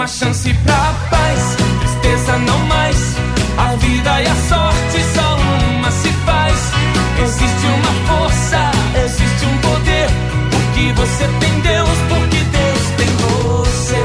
Uma chance pra paz, tristeza não mais. A vida e a sorte só uma se faz. Existe uma força, existe um poder. Porque você tem Deus, porque Deus tem você.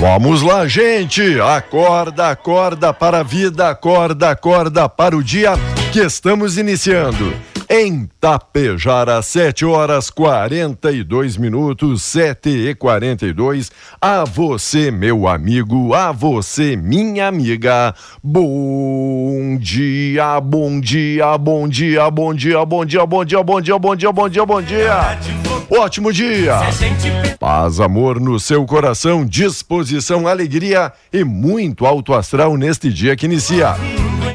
Vamos lá, gente! Acorda, acorda para a vida, acorda, acorda para o dia que estamos iniciando. Em Tapejara, 7 horas 42 minutos, 7 e 42. A você, meu amigo, a você, minha amiga. Bom dia, bom dia, bom dia, bom dia, bom dia, bom dia, bom dia, bom dia, bom dia, bom dia. Ótimo dia. Paz, amor no seu coração, disposição, alegria e muito alto astral neste dia que inicia.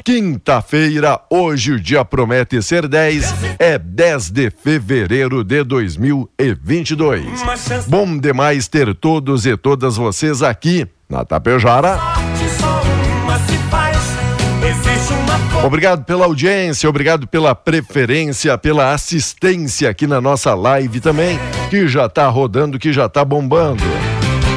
Quinta-feira, hoje o dia promete ser 10, é 10 de fevereiro de 2022. Bom demais ter todos e todas vocês aqui na Tapejara. Obrigado pela audiência, obrigado pela preferência, pela assistência aqui na nossa live também, que já tá rodando, que já tá bombando.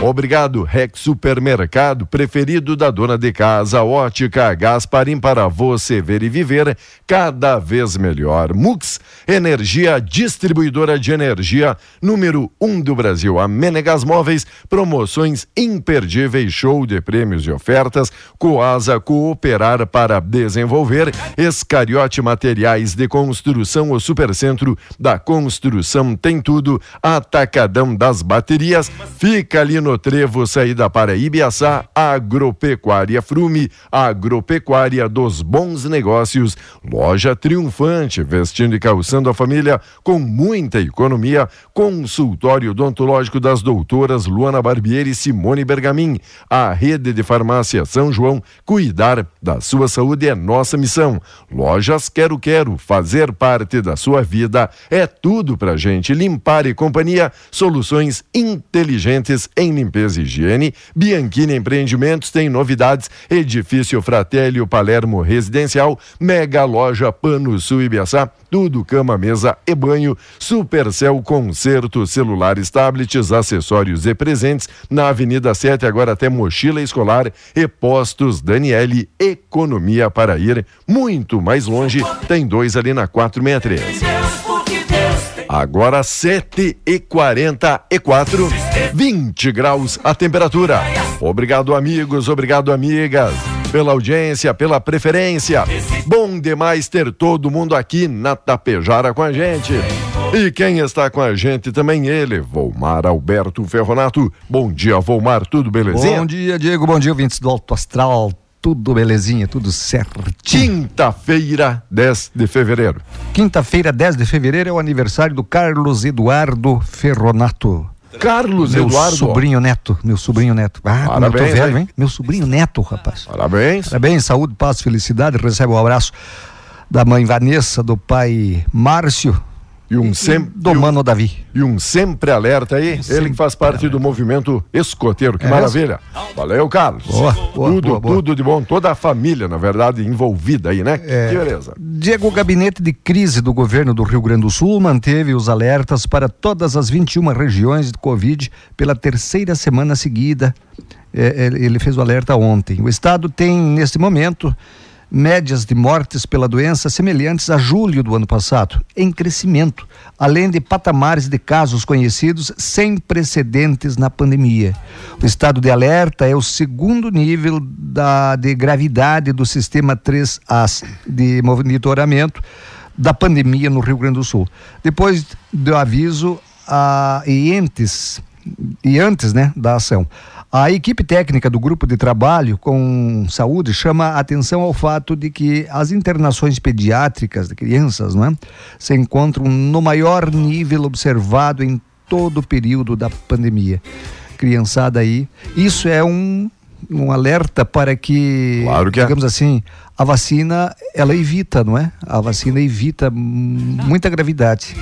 Obrigado, Rex Supermercado, preferido da dona de casa, Ótica Gasparim, para você ver e viver cada vez melhor. Mux, energia distribuidora de energia, número um do Brasil. A Menegas Móveis, promoções imperdíveis, show de prêmios e ofertas. Coasa, cooperar para desenvolver. Escariote Materiais de Construção, o Supercentro da Construção tem tudo. Atacadão das Baterias, fica ali no Trevo, saída para Ibiaçá, Agropecuária Frume, Agropecuária dos Bons Negócios, loja triunfante, vestindo e calçando a família com muita economia, consultório odontológico das doutoras Luana Barbieri e Simone Bergamin, a rede de farmácia São João, cuidar da sua saúde é nossa missão. Lojas Quero Quero, fazer parte da sua vida é tudo pra gente. Limpar e companhia, soluções inteligentes em limpeza e higiene. Bianchini Empreendimentos tem novidades. Edifício Fratelli Palermo Residencial, Mega Loja Pano Sul Ibiaçá, tudo cama, mesa e banho. Supercel Concerto, celulares, tablets, acessórios e presentes na Avenida 7, agora até mochila escolar e postos Daniele, economia para ir muito mais longe. Tem dois ali na 463. Agora 7 e 44, 20 graus a temperatura. Obrigado, amigos, obrigado, amigas, pela audiência, pela preferência. Bom demais ter todo mundo aqui na Tapejara com a gente. E quem está com a gente também ele, Volmar Alberto Ferronato. Bom dia, Volmar, tudo belezinha? Bom dia, Diego, bom dia, ouvintes do Alto Astral. Tudo belezinha, tudo certinho. Quinta-feira, 10 de fevereiro. Quinta-feira, 10 de fevereiro, é o aniversário do Carlos Eduardo Ferronato. Carlos meu Eduardo. sobrinho neto, meu sobrinho neto. Ah, como eu tô Parabéns, velho, hein? Meu sobrinho neto, rapaz. Parabéns. Parabéns, saúde, paz, felicidade. Recebe um abraço da mãe Vanessa, do pai Márcio, E um sempre. Do Mano Davi. E um sempre alerta aí, ele que faz parte do movimento escoteiro. Que É maravilha. Valeu, Carlos. Boa, boa, tudo, boa, boa. tudo de bom. Toda a família, na verdade, envolvida aí, né? É. Que beleza. Diego, o gabinete de crise do governo do Rio Grande do Sul manteve os alertas para todas as 21 regiões de Covid pela terceira semana seguida. É, ele ele fez o alerta ontem. O estado tem, neste momento, médias de mortes pela doença semelhantes a julho do ano passado, em crescimento, além de patamares de casos conhecidos sem precedentes na pandemia. O estado de alerta é o segundo nível da, de gravidade do sistema 3A de monitoramento da pandemia no Rio Grande do Sul. Depois do aviso a, e antes, e antes né, da ação. A equipe técnica do grupo de trabalho com saúde chama a atenção ao fato de que as internações pediátricas de crianças não é, se encontram no maior nível observado em todo o período da pandemia. Criançada aí, isso é um, um alerta para que, Claro que é. digamos assim, a vacina ela evita, não é? A vacina evita muita gravidade.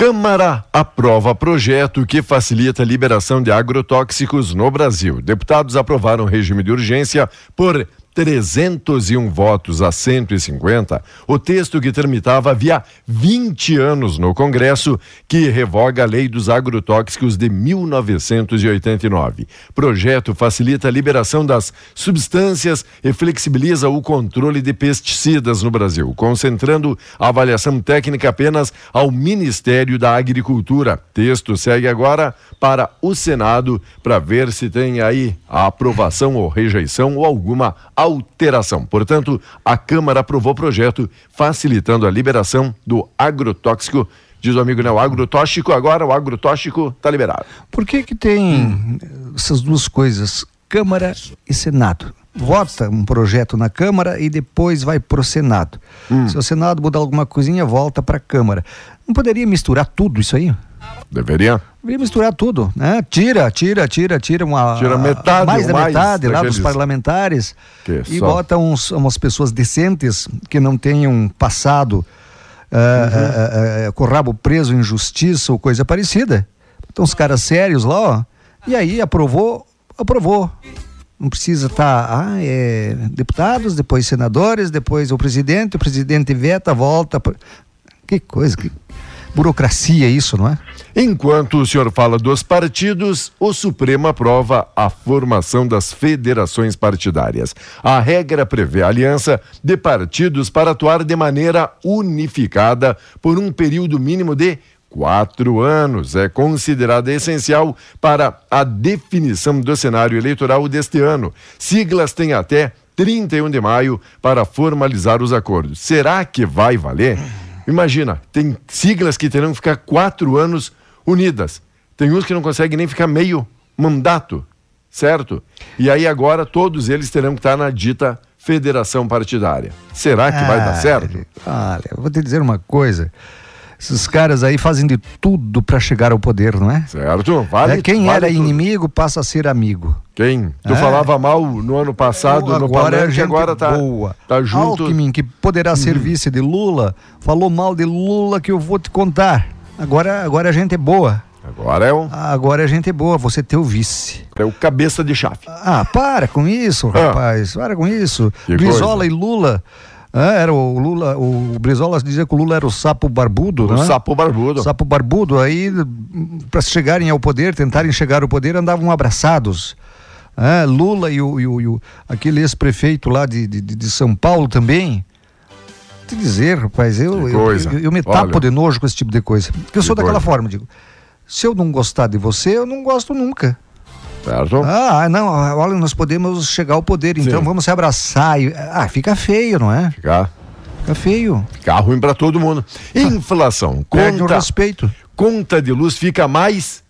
Câmara aprova projeto que facilita a liberação de agrotóxicos no Brasil. Deputados aprovaram regime de urgência por 301 votos a 150. O texto que tramitava havia 20 anos no Congresso, que revoga a lei dos agrotóxicos de 1989. Projeto facilita a liberação das substâncias e flexibiliza o controle de pesticidas no Brasil, concentrando a avaliação técnica apenas ao Ministério da Agricultura. Texto segue agora para o Senado para ver se tem aí a aprovação ou rejeição ou alguma alteração. Portanto, a Câmara aprovou o projeto facilitando a liberação do agrotóxico. Diz o amigo, né? O agrotóxico agora, o agrotóxico está liberado. Por que que tem essas duas coisas, Câmara e Senado? Vota um projeto na Câmara e depois vai pro Senado. Se o Senado mudar alguma coisinha, volta para a Câmara. Não poderia misturar tudo isso aí? Deveria? Deveria misturar tudo, né? Tira, tira, tira, tira uma Tira metade mais da mais metade lá dos parlamentares Que e só. bota uns, umas pessoas decentes que não tenham passado ah, Uhum. ah, ah, com o rabo preso em justiça ou coisa parecida. Então os caras sérios lá, ó. E aí aprovou, aprovou. Não precisa estar, ah, é, deputados, depois senadores, depois o presidente, o presidente veta, volta. pra- Que coisa, que burocracia isso, não é? Enquanto o senhor fala dos partidos, o Supremo aprova a formação das federações partidárias. A regra prevê a aliança de partidos para atuar de maneira unificada por um período mínimo de quatro anos. É considerada essencial para a definição do cenário eleitoral deste ano. Siglas têm até 31 de maio para formalizar os acordos. Será que vai valer? Imagina, tem siglas que terão que ficar quatro anos unidas. Tem uns que não conseguem nem ficar meio mandato, certo? E aí agora todos eles terão que estar na dita federação partidária. Será que vai dar Ah, certo? Olha, vou te dizer uma coisa. Esses caras aí fazem de tudo para chegar ao poder, não é? Certo? Vale. É, quem vale era tudo. inimigo passa a ser amigo. Quem? Tu É. falava mal no ano passado no agora é Palanque, gente agora tá, boa. tá junto. Uhum. Alckmin, que poderá ser vice de Lula, falou mal de Lula que eu vou te contar. Agora, agora a gente é boa. Agora é, um, Agora a gente é boa, você ter o vice. é o cabeça de chave. Ah, para com isso, Ah. rapaz. Para com isso. Que Brizola coisa. e Lula. Ah, era o Lula, o Brizola dizia que o Lula era o sapo barbudo, O não é? sapo barbudo. Sapo barbudo, aí para chegarem ao poder, tentarem chegar ao poder, andavam abraçados. Ah, Lula e, o, e o- e o- aquele ex-prefeito lá de, de, de São Paulo também. Te dizer, rapaz, eu, eu, eu, eu me tapo Olha. de nojo com esse tipo de coisa. Porque eu Que sou daquela coisa. forma, digo. Se eu não gostar de você, eu não gosto nunca. Certo? Ah, não, olha, nós podemos chegar ao poder, então Sim. vamos se abraçar. E, ah, fica feio, não é? Ficar, Fica feio. ficar ruim para todo mundo. Inflação. Perde o Conta, respeito. conta de luz fica mais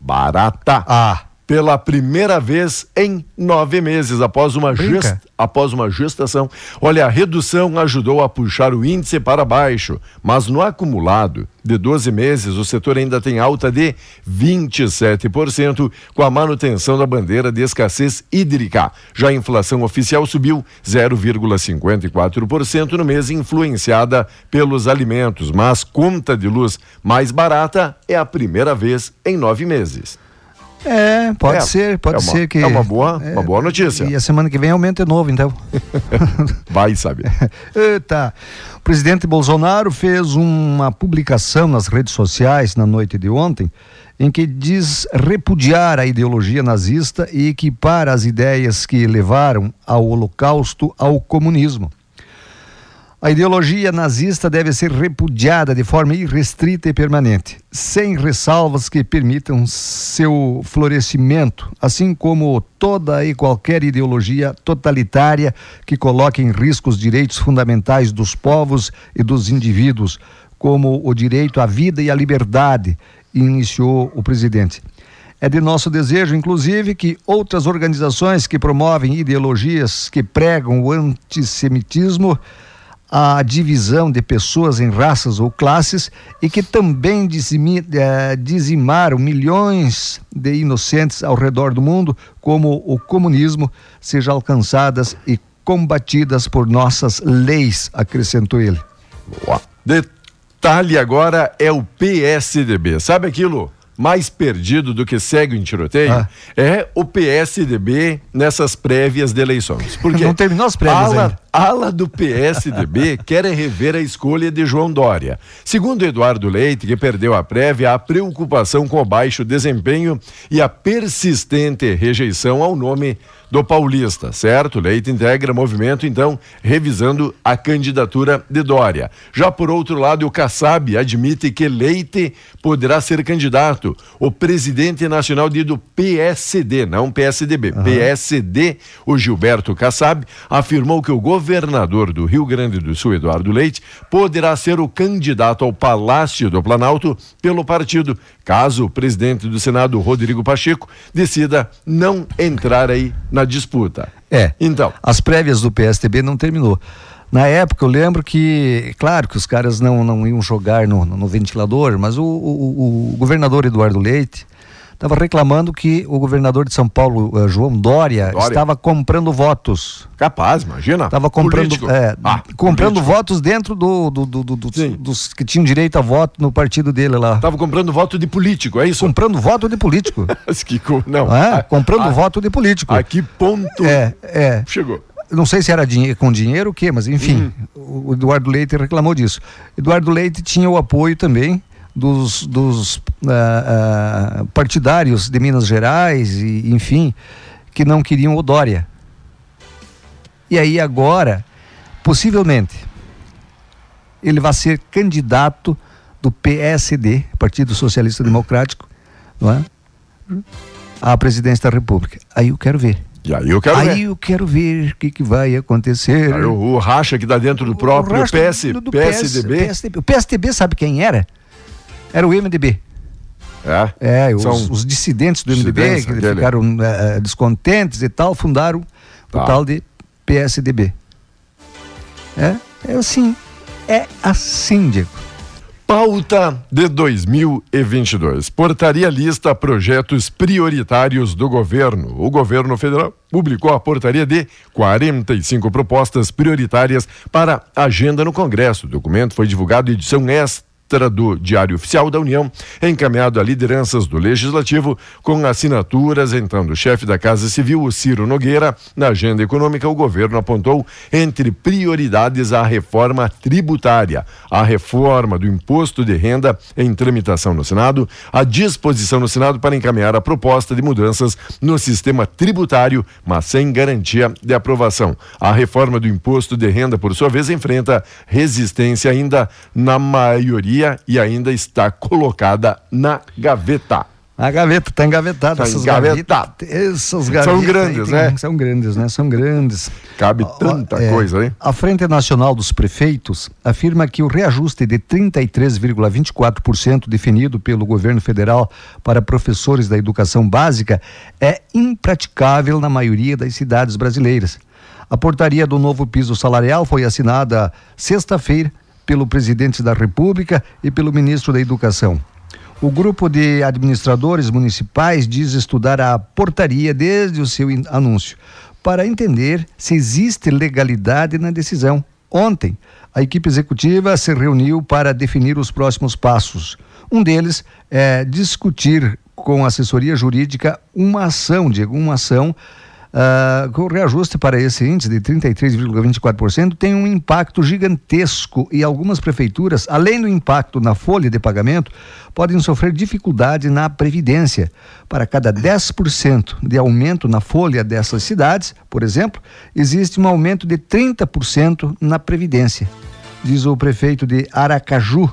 barata. Ah, pela primeira vez em nove meses, após uma, gest... após uma gestação. Olha, a redução ajudou a puxar o índice para baixo, mas no acumulado de 12 meses, o setor ainda tem alta de 27%, com a manutenção da bandeira de escassez hídrica. Já a inflação oficial subiu 0,54% no mês, influenciada pelos alimentos, mas conta de luz mais barata é a primeira vez em nove meses. É, pode é, ser, pode é uma, ser que. É uma boa, é, uma boa notícia. E a semana que vem aumenta de novo, então. Vai saber. Eita. O presidente Bolsonaro fez uma publicação nas redes sociais na noite de ontem, em que diz repudiar a ideologia nazista e equipar as ideias que levaram ao Holocausto ao comunismo. A ideologia nazista deve ser repudiada de forma irrestrita e permanente, sem ressalvas que permitam seu florescimento, assim como toda e qualquer ideologia totalitária que coloque em risco os direitos fundamentais dos povos e dos indivíduos, como o direito à vida e à liberdade, iniciou o presidente. É de nosso desejo, inclusive, que outras organizações que promovem ideologias que pregam o antissemitismo a divisão de pessoas em raças ou classes e que também eh, dizimaram milhões de inocentes ao redor do mundo, como o comunismo, sejam alcançadas e combatidas por nossas leis, acrescentou ele. Boa. Detalhe agora é o PSDB. Sabe aquilo? Mais perdido do que segue em tiroteio ah. é o PSDB nessas prévias de eleições. Porque não terminou as prévias ala, ainda. ala do PSDB quer rever a escolha de João Dória. Segundo Eduardo Leite, que perdeu a prévia, a preocupação com o baixo desempenho e a persistente rejeição ao nome do Paulista, certo? Leite integra movimento, então, revisando a candidatura de Dória. Já por outro lado, o Kassab admite que Leite poderá ser candidato. O presidente nacional do PSD, não PSDB, uhum. PSD, o Gilberto Kassab, afirmou que o governador do Rio Grande do Sul, Eduardo Leite, poderá ser o candidato ao Palácio do Planalto pelo partido, caso o presidente do Senado, Rodrigo Pacheco, decida não entrar aí na disputa. É. Então. As prévias do PSTB não terminou. Na época eu lembro que, claro que os caras não, não iam jogar no, no ventilador, mas o, o, o governador Eduardo Leite estava reclamando que o governador de São Paulo, uh, João Dória, Dória, estava comprando votos. Capaz, imagina. Estava comprando, é, ah, comprando político. votos dentro do, do, do, do dos, que tinham direito a voto no partido dele lá. Estava comprando voto de político, é isso? Comprando voto de político. que, não. É? A, comprando a, voto de político. A que ponto é, é. chegou? Não sei se era dinhe com dinheiro ou o quê, mas enfim, uhum. o Eduardo Leite reclamou disso. Eduardo Leite tinha o apoio também dos, dos uh, uh, partidários de Minas Gerais e enfim que não queriam o Dória. E aí agora, possivelmente, ele vai ser candidato do PSD, Partido Socialista Democrático, não é? à presidência da República. Aí eu quero ver. E aí eu quero aí ver. eu quero ver o que, que vai acontecer. Aí, o, o racha que dá dentro do próprio PS, do, do PSDB. PSDB. O PSDB sabe quem era? Era o MDB. É, é os, os, dissidentes do MDB que aquele. ficaram é, descontentes e tal, fundaram tá. o tal de PSDB. É, é assim, é assim, Diego. Pauta de 2022. Portaria lista projetos prioritários do governo. O governo federal publicou a portaria de 45 propostas prioritárias para agenda no Congresso. O documento foi divulgado em edição extra do Diário Oficial da União, encaminhado a lideranças do Legislativo, com assinaturas, então, do chefe da Casa Civil, o Ciro Nogueira. Na agenda econômica, o governo apontou entre prioridades a reforma tributária, a reforma do imposto de renda em tramitação no Senado, a disposição no Senado para encaminhar a proposta de mudanças no sistema tributário, mas sem garantia de aprovação. A reforma do imposto de renda, por sua vez, enfrenta resistência ainda na maioria e ainda está colocada na gaveta. A gaveta está engavetada. Tá essas engavetado. gavetas- Essas São gavetas aí grandes, tem- né? São grandes, né? São grandes. Cabe tanta é, coisa, hein? A Frente Nacional dos Prefeitos afirma que o reajuste de 33,24% definido pelo governo federal para professores da educação básica é impraticável na maioria das cidades brasileiras. A portaria do novo piso salarial foi assinada sexta-feira pelo presidente da República e pelo ministro da Educação. O grupo de administradores municipais diz estudar a portaria desde o seu anúncio, para entender se existe legalidade na decisão. Ontem, a equipe executiva se reuniu para definir os próximos passos. Um deles é discutir com a assessoria jurídica uma ação, Diego, uma ação com o reajuste para esse índice de 33,24% tem um impacto gigantesco e algumas prefeituras, além do impacto na folha de pagamento, podem sofrer dificuldade na previdência. Para cada 10% de aumento na folha dessas cidades, por exemplo, existe um aumento de 30% na previdência. Diz o prefeito de Aracaju,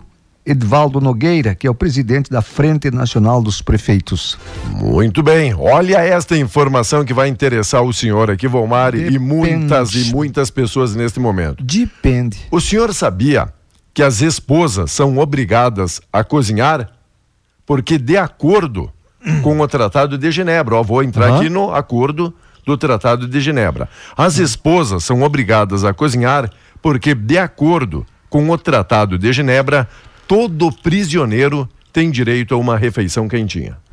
Edvaldo Nogueira, que é o presidente da Frente Nacional dos Prefeitos. Muito bem. Olha esta informação que vai interessar o senhor aqui, Volmar, e muitas e muitas pessoas neste momento. Depende. O senhor sabia que as esposas são obrigadas a cozinhar? Porque, de acordo com o Tratado de Genebra, ó, vou entrar Aham. aqui no acordo do Tratado de Genebra. As esposas são obrigadas a cozinhar porque, de acordo com o Tratado de Genebra, todo prisioneiro tem direito a uma refeição quentinha.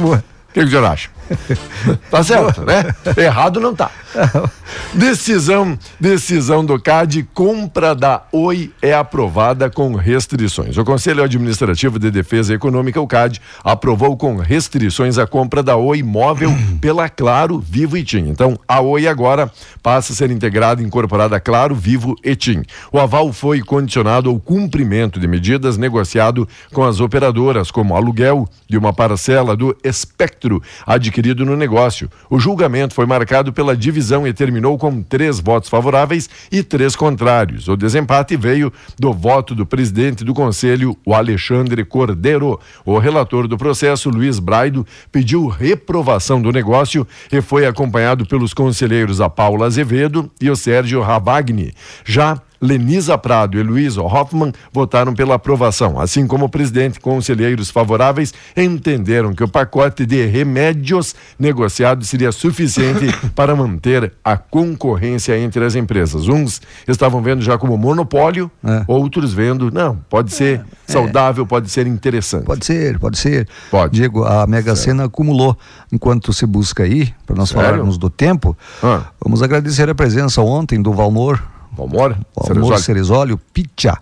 O que, que o senhor acha? tá certo, né? Errado não tá. Decisão, decisão do CAD, compra da Oi é aprovada com restrições. O Conselho Administrativo de Defesa Econômica, o CAD, aprovou com restrições a compra da Oi móvel pela Claro, Vivo e TIM. Então, a Oi agora passa a ser integrada e incorporada a Claro, Vivo e TIM. O aval foi condicionado ao cumprimento de medidas negociado com as operadoras, como aluguel de uma parcela do espectro adquirido no negócio. O julgamento foi marcado pela divisão e terminou com três votos favoráveis e três contrários. O desempate veio do voto do presidente do conselho, o Alexandre Cordeiro. O relator do processo, Luiz Braido, pediu reprovação do negócio e foi acompanhado pelos conselheiros a Paula Azevedo e o Sérgio Ravagni. Já Lenisa Prado e Luiz Hoffmann votaram pela aprovação, assim como o presidente e conselheiros favoráveis entenderam que o pacote de remédios negociado seria suficiente para manter a concorrência entre as empresas. Uns estavam vendo já como monopólio, É. outros vendo, não, pode ser saudável, pode ser interessante. Pode ser, pode ser. Pode. Diego, a Mega Sena acumulou. Enquanto se busca aí, para nós Sério? falarmos do tempo, Ah. vamos agradecer a presença ontem do Valmor, Valmor Ceresoli, Ceresólio Picha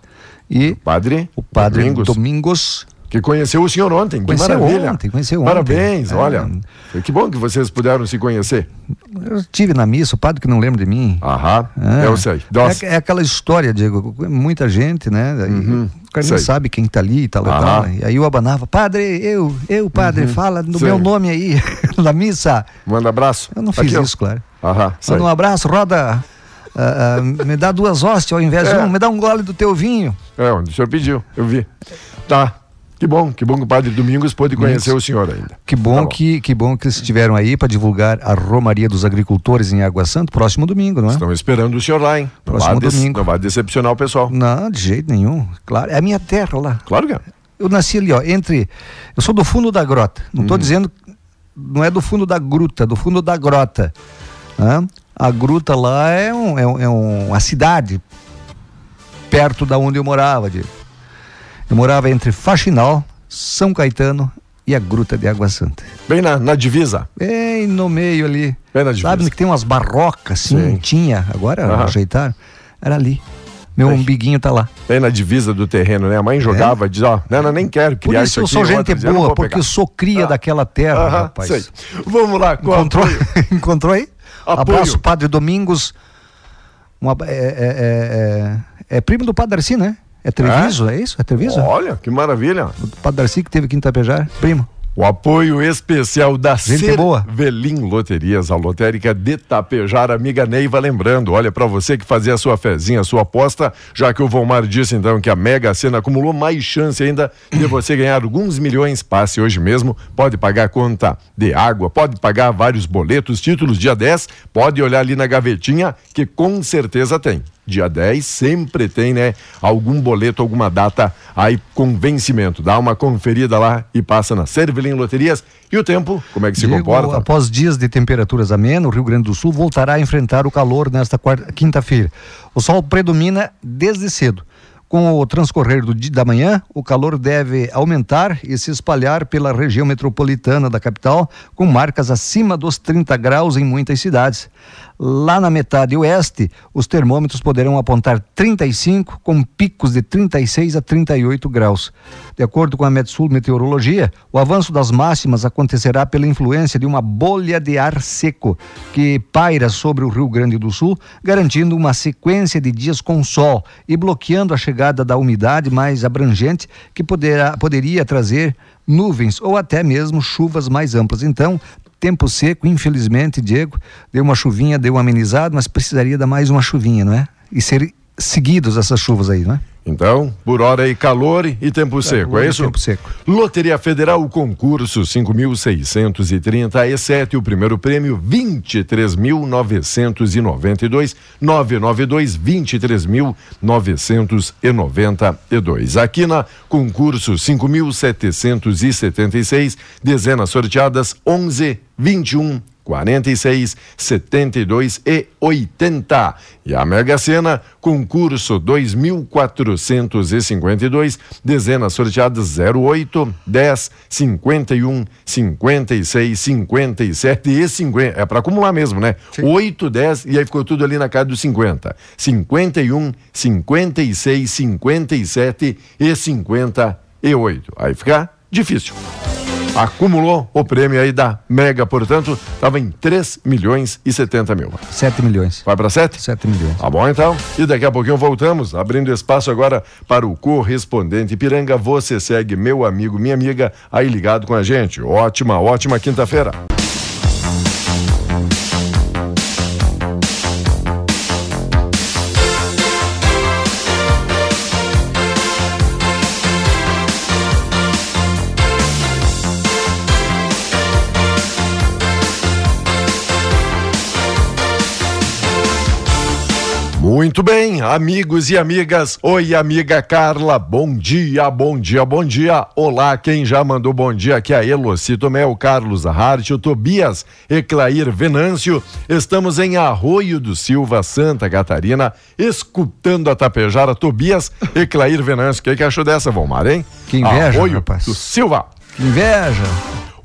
e padre, o padre Domingos, Domingos. que conheceu o senhor ontem. Que Conheceu maravilha. ontem, conheceu ontem. Parabéns, É. olha. Que bom que vocês puderam se conhecer. Eu estive na missa, o padre que não lembra de mim. Aham, É. eu sei. É, é aquela história, Diego, muita gente, né? Uhum, O cara sei. não sabe quem tá ali e tal, e tal. E aí eu abanava, padre, eu, eu, padre, fala no Uhum. Sei. meu nome aí, na missa. Manda abraço. Eu não fiz Aqui, ó. isso, claro. Aham. Manda um abraço, roda. Ah, ah, me dá duas hóstias ao invés de É. um, me dá um gole do teu vinho. É, o senhor pediu, eu vi. Tá. Que bom, que bom que o Padre Domingos pôde conhecer Isso. o senhor ainda. Que bom, Tá bom. que, que bom que estiveram aí para divulgar a Romaria dos Agricultores em Água Santa, próximo domingo, não é? Estão esperando o senhor lá, hein? Próximo domingo. não vai decepcionar o pessoal. Não, de jeito nenhum. Claro, é a minha terra lá. Claro que é. Eu nasci ali, ó, entre. Eu sou do fundo da grota. Não estou dizendo. Não é do fundo da gruta, do fundo da grota. Hã? A gruta lá é, um, é, um- é um- uma cidade perto da onde eu morava. Diego. Eu morava entre Faxinal, São Caetano e a Gruta de Água Santa. Bem na, na divisa. Bem no meio ali. Bem na divisa. Sabe que tem umas barrocas assim? Sim. Tinha, agora Aham. ajeitaram. Era ali. Meu Bem. umbiguinho tá lá. Bem na divisa do terreno, né? A mãe jogava, diz, ó, não, não, nem quero É? Por criar isso eu sou gente dizia, "Eu não boa, vou porque pegar." eu sou cria Ah. daquela terra, Aham, rapaz. sei. Vamos lá, com Encontrou, encontrou aí? Apoio. Abraço, Padre Domingos. Uma- é, é- é- é primo do Padre Darcy, né? É Treviso, é, isso? É Treviso? Olha, que maravilha. O Padre Darcy que teve aqui em Tapejar, primo. O apoio especial da Gente boa. Cervelim Loterias, a lotérica de Tapejar, amiga Neiva, lembrando, olha para você que fazia a sua fezinha, a sua aposta, já que o Volmar disse então que a Mega Sena acumulou mais chance ainda de você ganhar alguns milhões, passe hoje mesmo, pode pagar conta de água, pode pagar vários boletos, títulos dia 10, pode olhar ali na gavetinha que com certeza tem dia 10 sempre tem, né, algum boleto, alguma data aí com vencimento. Dá uma conferida lá e passa na Cervelim Loterias. E o tempo, como é que se comporta? Após dias de temperaturas amenas, o Rio Grande do Sul voltará a enfrentar o calor nesta quinta-feira. O sol predomina desde cedo. Com o transcorrer do dia da manhã, o calor deve aumentar e se espalhar pela região metropolitana da capital, com marcas acima dos 30 graus em muitas cidades. Lá na metade oeste, os termômetros poderão apontar 35, com picos de 36 a 38 graus. De acordo com a Metsul Meteorologia, o avanço das máximas acontecerá pela influência de uma bolha de ar seco que paira sobre o Rio Grande do Sul, garantindo uma sequência de dias com sol e bloqueando a chegada da umidade mais abrangente que poderá, poderia trazer nuvens ou até mesmo chuvas mais amplas. Então, tempo seco, infelizmente, Diego, deu uma chuvinha, deu uma amenizada, mas precisaria dar mais uma chuvinha, não é? E ser seguidos essas chuvas aí, não é? Então, por hora aí calor e tempo seco, é e isso? tempo seco. Loteria Federal, concurso 5.630 E7, o primeiro prêmio 23.992, 992 23.992. Aqui na concurso 5.776, dezenas sorteadas 11, 21, 46, 72 e 80. E a Mega Sena, concurso 2452, dezenas sorteadas 08, 10, 51, 56, 57 e 50. É para acumular mesmo, né? 8, 10 e aí ficou tudo ali na casa dos 50. 51, 56, 57 e 58. Aí fica difícil acumulou o prêmio aí da Mega, portanto, estava em 3 milhões e 70 mil. 7 milhões. Vai para 7? 7 milhões. Tá bom então? E daqui a pouquinho voltamos, abrindo espaço agora para o correspondente Piranga. Você segue meu amigo, minha amiga, aí ligado com a gente. Ótima, ótima quinta-feira. Muito bem, amigos e amigas. Oi, amiga Carla. Bom dia, bom dia, bom dia. Olá, quem já mandou bom dia aqui é a Elocito Mel, Carlos Hart, o Tobias, Eclair Venâncio. Estamos em Arroio do Silva, Santa Catarina, escutando a Tapejara. Tobias, Eclair Venâncio. O que, que achou dessa, Valmar, hein? Que inveja, Arroio rapaz. do Silva. Que inveja.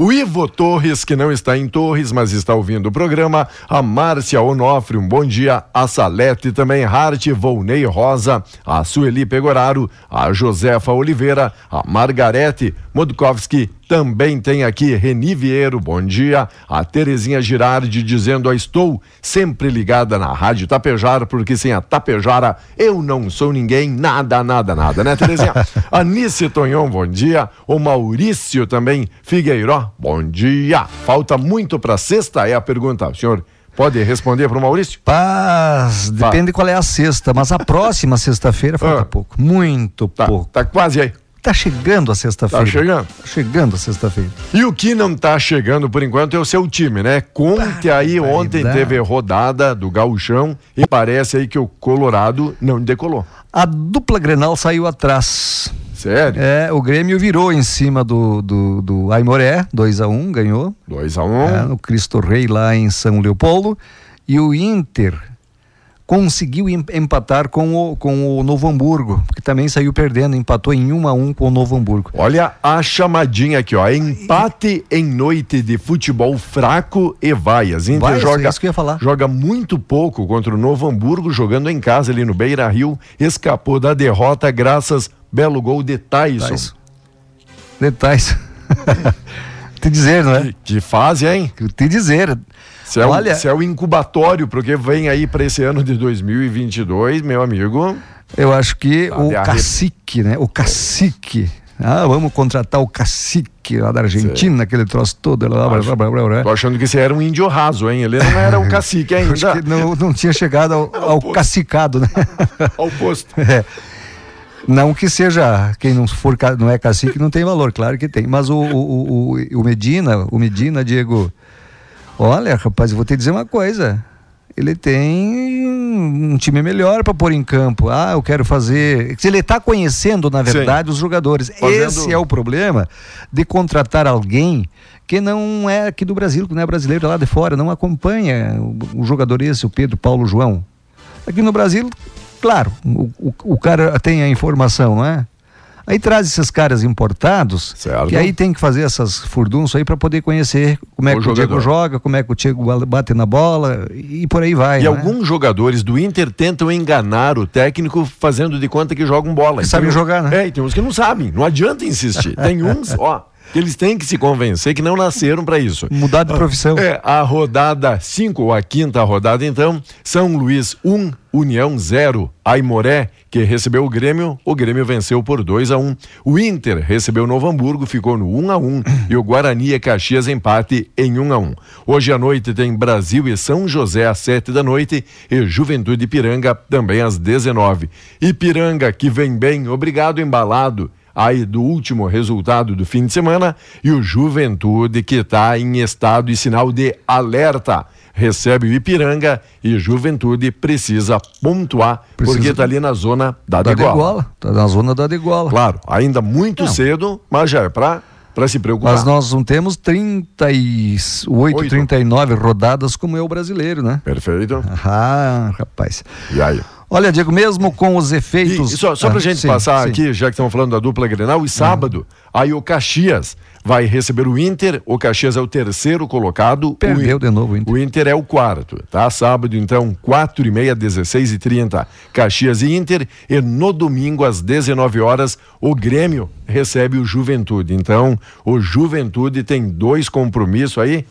O Ivo Torres, que não está em Torres, mas está ouvindo o programa. A Márcia Onofre, um bom dia. A Salete também, Hart, Volney Rosa, a Sueli Pegoraro, a Josefa Oliveira, a Margarete Modkowski. Também tem aqui Reni Vieiro, bom dia. A Terezinha Girardi dizendo: Estou sempre ligada na Rádio Tapejar, porque sem a Tapejara eu não sou ninguém, nada, nada, nada, né, Terezinha? a Nice Tonhon, bom dia. O Maurício também, Figueiró, bom dia. Falta muito para sexta? É a pergunta. O senhor pode responder para o Maurício? Paz, depende qual é a sexta, mas a próxima sexta-feira falta Ah. pouco. Muito Tá, pouco. tá quase aí. Tá chegando a sexta-feira. Tá chegando. Tá chegando a sexta-feira. E o que não tá chegando por enquanto é o seu time, né? Conte aí, ontem teve rodada do gauchão e parece aí que o Colorado não decolou. A dupla Grenal saiu atrás. Sério? É, o Grêmio virou em cima do, do, do Aimoré, 2 a 1 ganhou. 2 a 1 um. é, no Cristo Rei lá em São Leopoldo. E o Inter conseguiu em- empatar com o, com o Novo Hamburgo, que também saiu perdendo, empatou em 1 a 1 com o Novo Hamburgo. Olha a chamadinha aqui, ó. Empate em noite de futebol fraco e vaias. Inter Vaias, joga, é isso que eu ia falar. joga muito pouco contra o Novo Hamburgo, jogando em casa ali no Beira Rio. Escapou da derrota graças belo gol de Tyson. Detalhes. Detalhes. Te dizer, não é? Que, que fase, hein? Te dizer. Se é, Olha, se é o incubatório, porque vem aí para esse ano de 2022, meu amigo. eu acho que o cacique, né? O cacique Ah, vamos contratar o cacique lá da Argentina, aquele troço todo. Lá, blá, blá, blá, blá, blá. Tô achando que esse era um índio raso, hein? Ele não era um cacique Acho ainda. que não, não tinha chegado ao, ao posto. cacicado, né? Ao posto. É. Não que seja, quem não for não é cacique não tem valor, claro que tem. Mas o, o, o- o Medina, o Medina, Diego, olha, rapaz, eu vou te dizer uma coisa. Ele tem um time melhor para pôr em campo. Ah, eu quero fazer. Ele está conhecendo, na verdade, os jogadores. Fazendo- Esse é o problema de contratar alguém que não é aqui do Brasil, que não é brasileiro é lá de fora, não acompanha o, o jogador esse, o Pedro Paulo João. Aqui no Brasil, claro, o, o, o cara tem a informação, não é? Aí traz esses caras importados, Certo. que aí tem que fazer essas furdunças aí para poder conhecer como é O que o Diego jogador. joga, como é que o Diego bate na bola e por aí vai. E né? alguns jogadores do Inter tentam enganar o técnico fazendo de conta que jogam bola. Que sabem jogar, né? É, e tem uns que não sabem. Não adianta insistir. Tem uns, ó, que eles têm que se convencer que não nasceram para isso. Mudar de profissão. É, a rodada 5, ou a quinta rodada, então, São Luís 1, um, União 0. Aimoré, que recebeu o Grêmio, o Grêmio venceu por 2 a 1 O Inter recebeu Novo Hamburgo, ficou no 1 a 1 E o Guarani e Caxias empate em 1 a 1 Hoje à noite tem Brasil e São José às 7 da noite e Juventude Ipiranga também às 19 Ipiranga, que vem bem, obrigado, embalado aí do último resultado do fim de semana. E o Juventude que está em estado e sinal de alerta. Recebe o Ipiranga e Juventude precisa pontuar Precisa- porque está ali na zona da, Da degola. degola. Tá na zona da degola. Claro, ainda muito Não. cedo, mas já é para se preocupar. Mas nós não temos 38, Oito. 39 rodadas como é o brasileiro, né? Perfeito. Ah, rapaz. E aí? Olha, Diego, mesmo com os E, efeitos. e só só Ah, pra gente sim, passar sim. aqui, já que estamos falando da dupla Grenal, e sábado, aí o Caxias vai receber o Inter, o Caxias é o terceiro colocado. Perdeu o, de novo o Inter. O Inter é o quarto, tá? Sábado, então, quatro e meia, 16 e 30, Caxias e Inter, e no domingo, às 19 horas, o Grêmio recebe o Juventude. Então, o Juventude tem dois compromissos aí,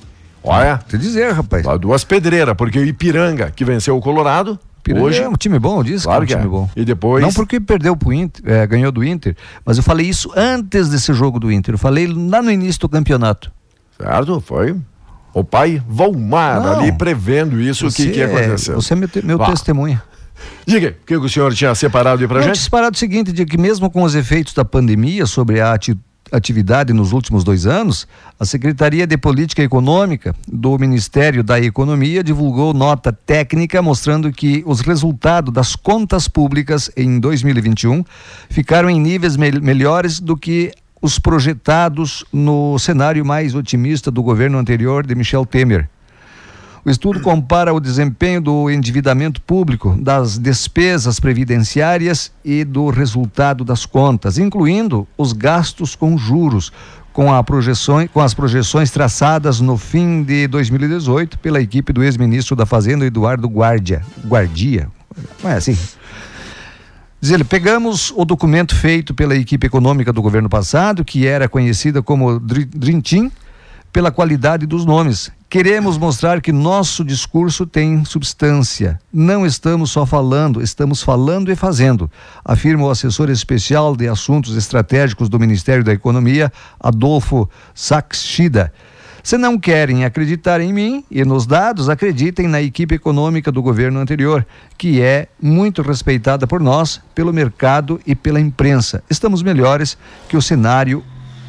olha, Te dizer, rapaz. duas pedreiras, porque o Ipiranga, que venceu o Colorado, Hoje... é um time bom, diz Claro que é um que time é. bom. E depois- Não porque perdeu pro Inter, é, ganhou do Inter, mas eu falei isso antes desse jogo do Inter. Eu falei lá no início do campeonato. Certo? Foi. O pai Volmar Não. ali prevendo isso, o que, que ia é- acontecer. Você é meu, te- meu testemunha. Diga, o que o senhor tinha separado aí pra Não, gente? disparado o seguinte, de que mesmo com os efeitos da pandemia sobre a ati- atividade nos últimos dois anos, a Secretaria de Política Econômica do Ministério da Economia divulgou nota técnica mostrando que os resultados das contas públicas em 2021 ficaram em níveis mel- melhores do que os projetados no cenário mais otimista do governo anterior de Michel Temer. O estudo compara o desempenho do endividamento público, das despesas previdenciárias e do resultado das contas, incluindo os gastos com juros, com, a projeções, com as projeções traçadas no fim de 2018 pela equipe do ex-ministro da Fazenda, Eduardo Guardia. Guardia. Não é assim? Diz ele, pegamos o documento feito pela equipe econômica do governo passado, que era conhecida como Dri- Dream Team, pela qualidade dos nomes. Queremos mostrar que nosso discurso tem substância. Não estamos só falando, estamos falando e fazendo, afirma o assessor especial de assuntos estratégicos do Ministério da Economia, Adolfo Saxida. Se não querem acreditar em mim e nos dados, acreditem na equipe econômica do governo anterior, que é muito respeitada por nós, pelo mercado e pela imprensa. Estamos melhores que o cenário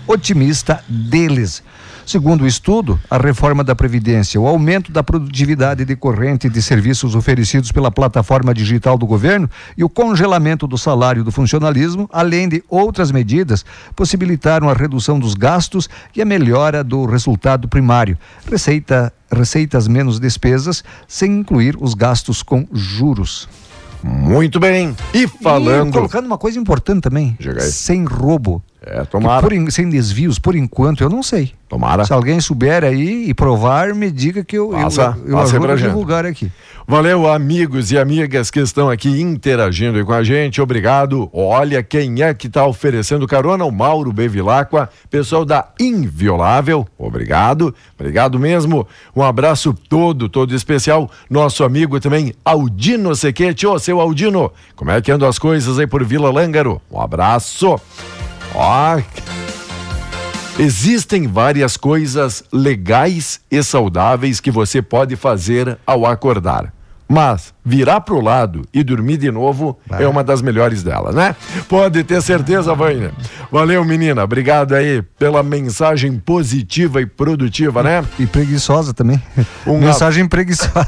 otimista deles. Segundo o estudo, a reforma da Previdência, o aumento da produtividade decorrente de serviços oferecidos pela plataforma digital do governo e o congelamento do salário do funcionalismo, além de outras medidas, possibilitaram a redução dos gastos e a melhora do resultado primário. Receita, receitas menos despesas, sem incluir os gastos com juros. Muito bem. E E falando. colocando uma coisa importante também, sem roubo. É, tomara. por sem desvios, por enquanto, eu não sei. Tomara. Se alguém souber aí e provar, me diga que eu, Passa, eu, eu passa ajudo a divulgar aqui. Valeu, amigos e amigas que estão aqui interagindo com a gente. Obrigado. Olha quem é que está oferecendo carona, o Mauro Bevilacqua, pessoal da Inviolável. Obrigado. Obrigado mesmo. Um abraço todo, todo especial. Nosso amigo também, Aldino Sequete. Ô, seu Aldino, como é que andam as coisas aí por Vila Lângaro? Um abraço. Existem várias coisas legais e saudáveis que você pode fazer ao acordar. Mas virar pro lado e dormir de novo é uma das melhores dela, né? Pode ter certeza, Vânia. Valeu, menina. Obrigado aí pela mensagem positiva e produtiva, né? E preguiçosa também. Um Mensagem preguiçosa.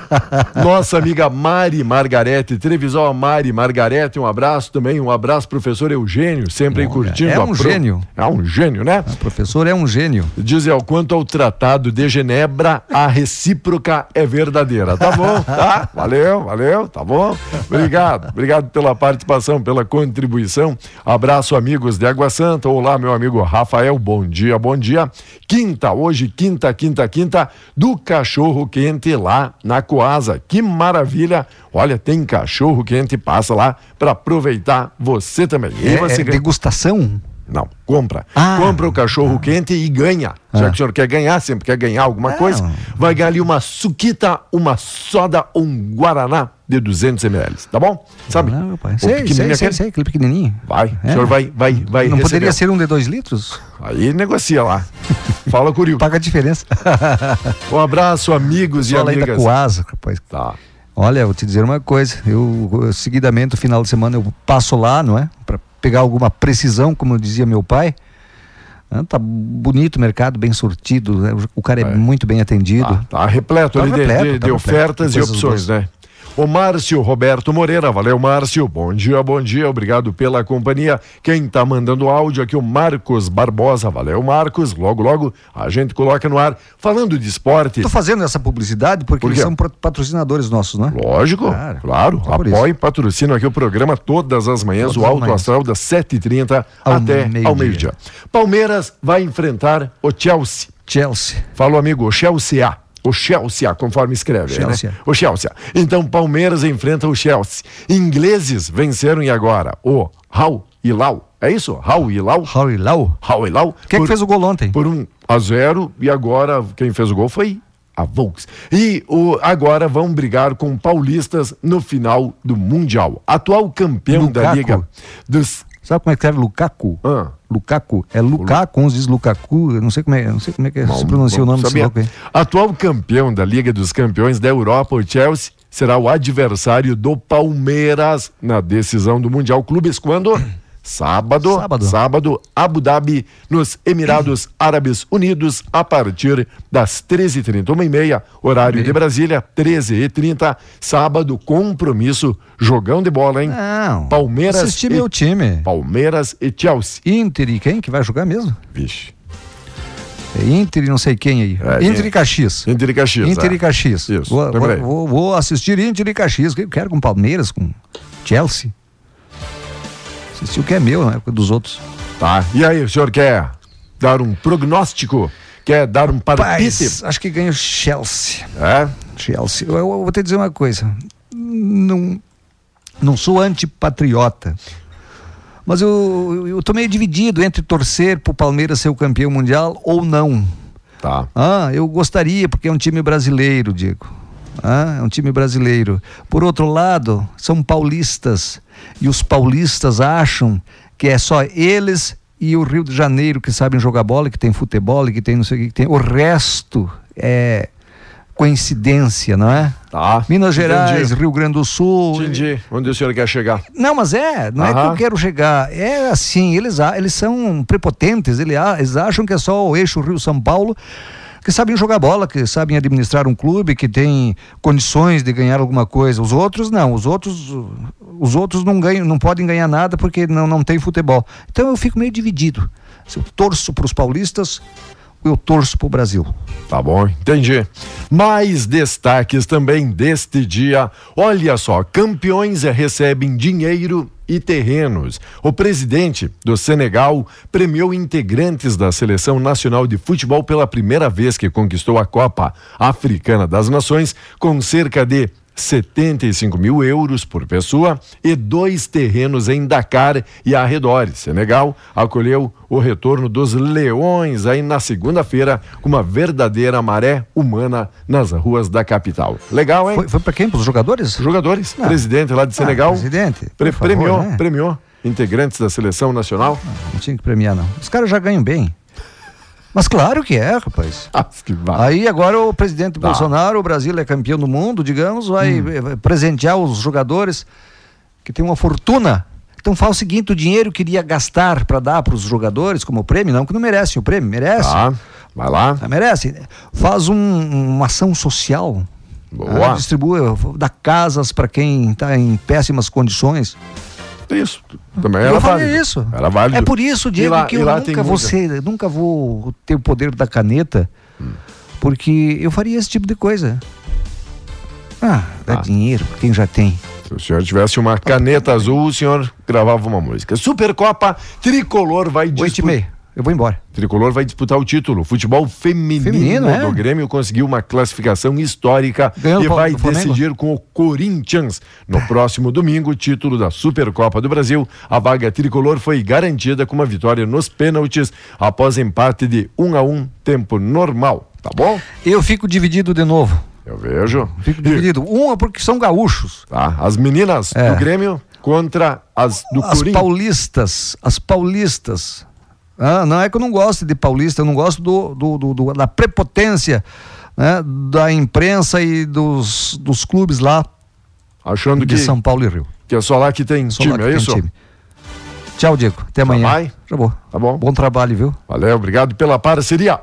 Nossa amiga Mari Margarete, televisão Mari Margarete, um abraço também, um abraço professor Eugênio, sempre aí curtindo. é um gênio. É um gênio, né? O professor é um gênio. Diz ao quanto ao tratado de Genebra, a recíproca é verdadeira. Tá bom, tá? Valeu, valeu, tá bom? Obrigado, obrigado pela participação, pela contribuição. Abraço, amigos de Água Santa. Olá, meu amigo Rafael, bom dia, bom dia. Quinta, hoje, quinta, quinta, quinta, do cachorro quente lá na Coasa. Que maravilha! Olha, tem cachorro quente, passa lá para aproveitar você também. E É, você é degustação? Não, compra. Ah. compra o cachorro quente e ganha. Já que o senhor quer ganhar, sempre quer ganhar alguma Não. coisa, vai ganhar ali uma suquita, uma soda ou um guaraná de 200 ml, tá bom? Sabe? Não, meu pai. Sei, sei, sei, sei, aquele pequenininho. Vai, É. o senhor vai, vai, vai Não receber. poderia ser um de dois litros? Aí negocia lá. Fala com o Rio. Paga a diferença. Um abraço, amigos e lei da amigas. Coasa, rapaz. Tá. Olha, vou te dizer uma coisa. Eu, eu, seguidamente, no final de semana, eu passo lá, não é? Para pegar alguma precisão, como dizia meu pai. Ah, tá bonito o mercado, bem sortido. né? O cara é, É. muito bem atendido. Tá, tá repleto Tá ali de- repleto, de, tá de ofertas e opções, boas. né? O Márcio Roberto Moreira, valeu Márcio, bom dia, bom dia, obrigado pela companhia. Quem tá mandando áudio aqui, o Marcos Barbosa, valeu Marcos, logo, logo a gente coloca no ar. Falando de esporte, Tô fazendo essa publicidade porque Por eles são patrocinadores nossos, não é? lógico, Claro. claro, por apoie e patrocina aqui o programa todas as manhãs, Todas o Alto. Astral das 7h30 Ao até meio-dia. ao meio-dia. Palmeiras vai enfrentar o Chelsea. Chelsea. Fala amigo, o Chelsea. O Chelsea, conforme escreve. Chelsea. Né? O Chelsea. Então, Palmeiras enfrenta o Chelsea. Ingleses venceram e agora o Hal Hilal. É isso? Hal Hilal? Harry Lau. Hal Hilal. Quem é por, que fez o gol ontem? Por um a zero e agora quem fez o gol foi a Volks. E o, agora vão brigar com paulistas no final do Mundial. Atual campeão da Lukaku. Liga dos... Sabe como é que escreve Lukaku? Ah. Lukaku. É Lukaku, uns diz Lukaku. Eu não sei como é, não sei como é que se pronuncia Bom, o nome desse louco aí. Atual campeão da Liga dos Campeões da Europa, o Chelsea, será o adversário do Palmeiras na decisão do Mundial Clubes quando? Sábado, Sábado. sábado, Abu Dhabi, nos Emirados Árabes Unidos, a partir das 13h30, uma e meia, horário de Brasília, 13h30, sábado, compromisso, jogão de bola, hein? Não. Palmeiras Assisti e- meu time. Palmeiras e Chelsea. Inter e quem que vai jogar mesmo? Vixe. É Inter e não sei quem aí. É, Inter é. e Caxias. Inter e Caxias. Inter é. e Caxias. Isso, Vou, vou, vou- assistir Inter e Caxias. que Eu quero com Palmeiras, com Chelsea. Assistir o que é meu, né? Dos outros. Tá. E aí, o senhor quer dar um prognóstico? Quer dar um palpite? Paz, acho que ganha o Chelsea. É? Chelsea. Eu, eu vou te dizer uma coisa. Não, não sou antipatriota. Mas eu, eu, eu tô meio dividido entre torcer pro Palmeiras ser o campeão mundial ou não. Tá. Ah, eu gostaria, porque é um time brasileiro, Diego. Ah, é um time brasileiro. Por outro lado, são paulistas. E os paulistas acham que é só eles e o Rio de Janeiro que sabem jogar bola, que tem futebol, que tem não sei o que, que tem. O resto é coincidência, não é? Tá. Minas Gerais, Entendi. Rio Grande do Sul. Entendi. Onde o senhor quer chegar? Não, mas é, não é que Aham. eu quero chegar. É assim, eles, eles são prepotentes, eles acham que é só o eixo Rio-São Paulo que sabem jogar bola, que sabem administrar um clube, que tem condições de ganhar alguma coisa. Os outros não, os outros os outros não ganham, não podem ganhar nada porque não, não tem futebol. Então eu fico meio dividido. Se eu torço para os paulistas, eu torço para o Brasil. Tá bom, entendi. Mais destaques também deste dia. Olha só, campeões recebem dinheiro e terrenos. O presidente do Senegal premiou integrantes da Seleção Nacional de Futebol pela primeira vez que conquistou a Copa Africana das Nações com cerca de 75 mil euros por pessoa e dois terrenos em Dakar e arredores. Senegal acolheu o retorno dos leões aí na segunda-feira com uma verdadeira maré humana nas ruas da capital. Legal, hein? Foi, foi para quem? Para os jogadores? Jogadores, Ah. presidente lá de Ah, Senegal. presidente, por pre- favor, premiou, né? premiou. integrantes da seleção nacional? Não tinha que premiar, não. Os caras já ganham bem. Mas claro que é, rapaz. Ah, que. Aí agora o presidente Tá. Bolsonaro, o Brasil é campeão do mundo, digamos, vai Hum. vai presentear os jogadores que tem uma fortuna. Então fala o seguinte, o dinheiro que iria gastar para dar para os jogadores como prêmio, não que não merecem o prêmio, merece. Tá, vai lá. Ah, merece. Faz um- uma ação social. Boa. Ah, distribui, dá casas para quem está em péssimas condições. Isso. Também eu era faria válido. isso. Era válido. É por isso, Diego, lá- que eu nunca vou, ser, nunca vou ter o poder da caneta, porque eu faria esse tipo de coisa. Ah, dá Ah. dinheiro quem já tem. Se o senhor tivesse uma caneta azul, o senhor gravava uma música. Supercopa Tricolor vai disputar. Eu vou embora. Tricolor vai disputar o título. Futebol feminino, Feminino, é. do Grêmio conseguiu uma classificação histórica Ganhou e vai decidir com o Corinthians no próximo domingo o título da Supercopa do Brasil. A vaga tricolor foi garantida com uma vitória nos pênaltis após empate de 1 a 1 tempo normal. Tá bom? Eu fico dividido de novo. Eu vejo. Fico E, dividido. Uma porque são gaúchos. tá, as meninas É. do Grêmio contra as do As Corinthians. paulistas, as paulistas. Ah, não é que eu não gosto de paulista, eu não gosto do, do- do- do- da prepotência né, da imprensa e dos, dos clubes lá Achando de que, São Paulo e Rio. que é só lá que tem Só time, que é tem isso? time. Tchau, Diego. Até amanhã. vou. Tá bom. Bom trabalho, viu? Valeu, obrigado pela parceria.